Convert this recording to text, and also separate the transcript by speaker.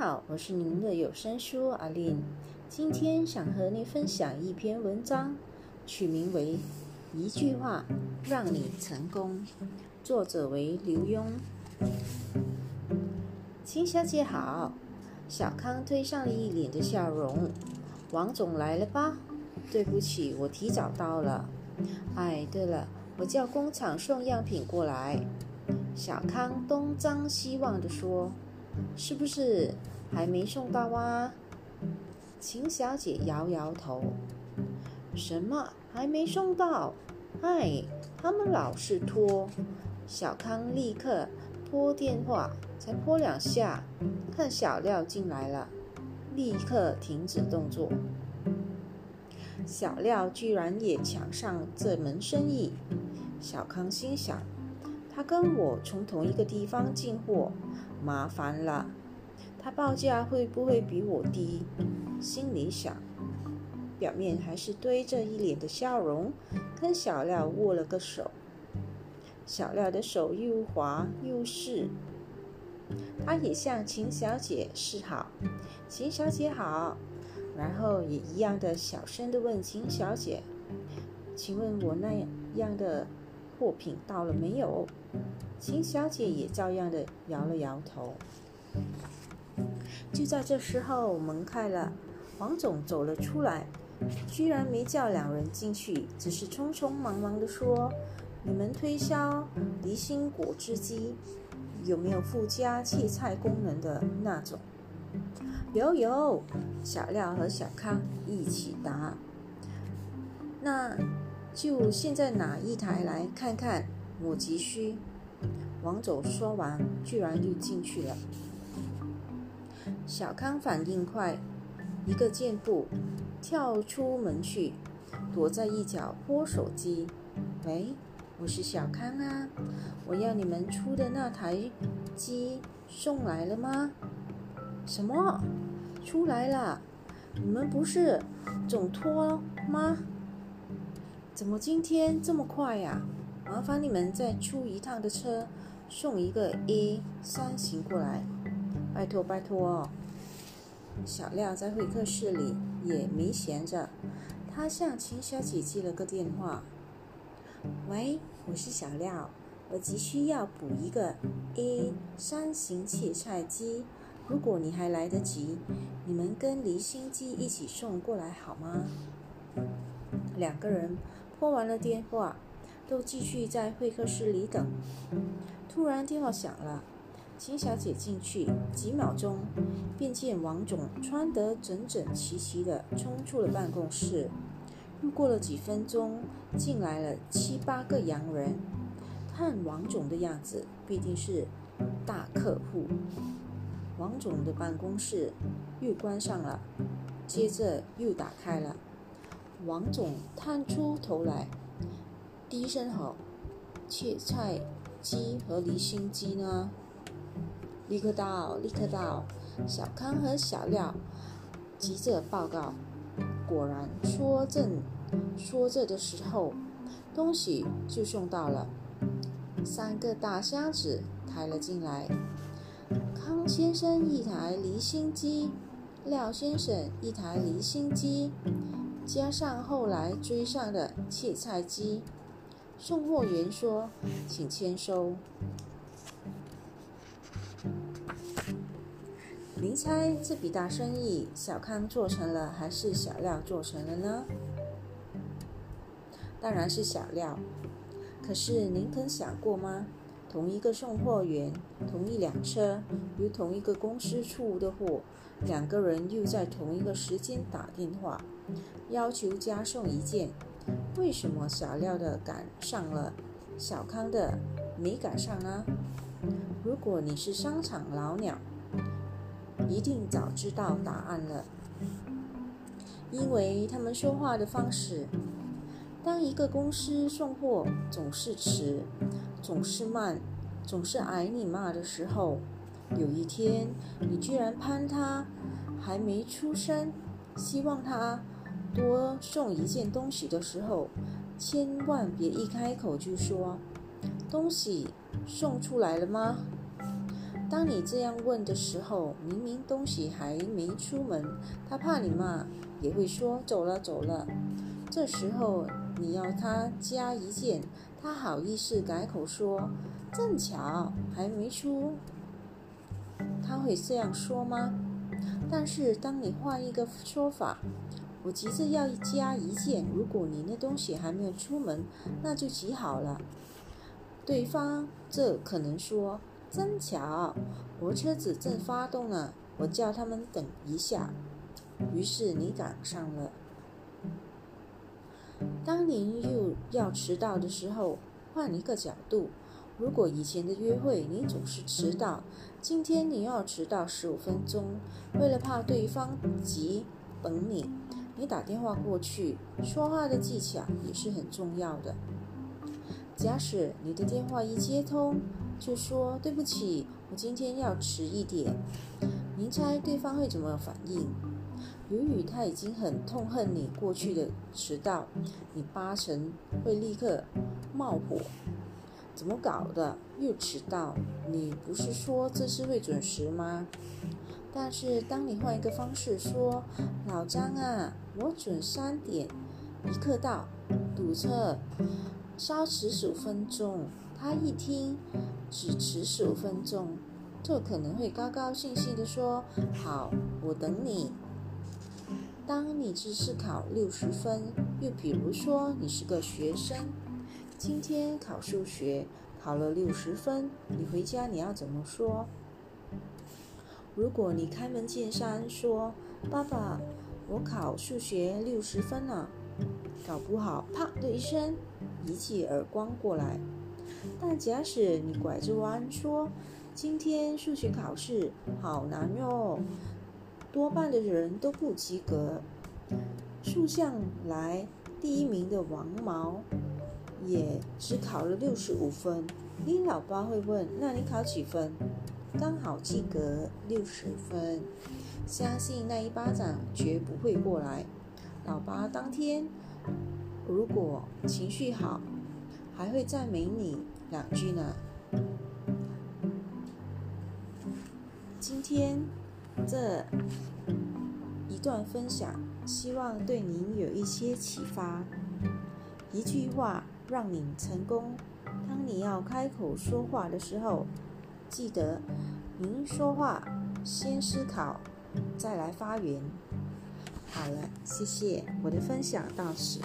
Speaker 1: 好，我是您的有声书阿令。今天想和您分享一篇文章，取名为《一句话让你成功》，作者为刘墉。秦小姐好，小康推上了一脸的笑容。王总来了吧？对不起，我提早到了。哎，对了，我叫工厂送样品过来。小康东张西望地说。是不是还没送到啊？秦小姐摇摇头。什么还没送到？哎，他们老是拖。小康立刻拨电话，才拨两下，看小廖进来了，立刻停止动作。小廖居然也抢上这门生意，小康心想：他跟我从同一个地方进货。麻烦了，他报价会不会比我低？心里想，表面还是堆着一脸的笑容，跟小廖握了个手。小廖的手又滑又湿，他也向秦小姐示好：“秦小姐好。”然后也一样的小声的问秦小姐：“请问我那样的货品到了没有？”秦小姐也照样的摇了摇头。就在这时候，门开了，王总走了出来，居然没叫两人进去，只是匆匆忙忙的说：“你们推销离心果汁机，有没有附加切菜功能的那种？”“有有。”小廖和小康一起答。“那就现在拿一台来看看，我急需。”王总说完，居然就进去了。小康反应快，一个箭步跳出门去，躲在一角拨手机。喂，我是小康啊，我要你们出的那台机送来了吗？什么？出来了？你们不是总拖吗？怎么今天这么快呀？麻烦你们再出一趟的车。送一个 A 三型过来，拜托拜托哦！小廖在会客室里也没闲着，他向秦小姐接了个电话：“喂，我是小廖，我急需要补一个 A 三型切菜机，如果你还来得及，你们跟离心机一起送过来好吗？”两个人拨完了电话，都继续在会客室里等。突然电话响了，秦小姐进去，几秒钟便见王总穿得整整齐齐的冲出了办公室。又过了几分钟，进来了七八个洋人，看王总的样子，必定是大客户。王总的办公室又关上了，接着又打开了。王总探出头来，低声吼：“切菜。”机和离心机呢？立刻到，立刻到！小康和小廖急着报告。果然，说正说着的时候，东西就送到了。三个大箱子抬了进来。康先生一台离心机，廖先生一台离心机，加上后来追上的切菜机。送货员说：“请签收。”您猜这笔大生意，小康做成了还是小廖做成了呢？当然是小廖。可是您曾想过吗？同一个送货员，同一辆车，由同一个公司出的货，两个人又在同一个时间打电话，要求加送一件。为什么小廖的赶上了，小康的没赶上呢？如果你是商场老鸟，一定早知道答案了，因为他们说话的方式。当一个公司送货总是迟，总是慢，总是挨你骂的时候，有一天你居然攀他还没出生，希望他。多送一件东西的时候，千万别一开口就说“东西送出来了吗？”当你这样问的时候，明明东西还没出门，他怕你骂，也会说走了走了。这时候你要他加一件，他好意思改口说正巧还没出，他会这样说吗？但是当你换一个说法，我急着要加一件，如果你那东西还没有出门，那就极好了。对方这可能说。真巧，我车子正发动呢，我叫他们等一下。于是你赶上了。当您又要迟到的时候，换一个角度，如果以前的约会你总是迟到，今天你要迟到十五分钟，为了怕对方急等你，你打电话过去，说话的技巧也是很重要的。假使你的电话一接通，就说对不起，我今天要迟一点。您猜对方会怎么反应？由于他已经很痛恨你过去的迟到，你八成会立刻冒火。怎么搞的？又迟到？你不是说这次会准时吗？但是当你换一个方式说：“老张啊，我准三点一刻到，堵车。”稍迟十五分钟，他一听只迟十五分钟，就可能会高高兴兴地说：“好，我等你。”当你只是考六十分，又比如说你是个学生，今天考数学考了六十分，你回家你要怎么说？如果你开门见山说：“爸爸，我考数学六十分了。”搞不好，啪的一声。一记耳光过来，但假使你拐着弯说：“今天数学考试好难哟，多半的人都不及格。”数向来第一名的王毛也只考了六十五分。你老爸会问：“那你考几分？”刚好及格六十分。相信那一巴掌绝不会过来。老爸当天。如果情绪好，还会赞美你两句呢。今天这一段分享，希望对您有一些启发。一句话让你成功。当你要开口说话的时候，记得您说话先思考，再来发言。好了，谢谢，我的分享到此。